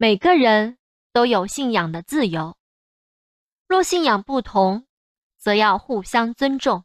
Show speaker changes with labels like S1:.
S1: 每个人都有信仰的自由。若信仰不同则要互相尊重。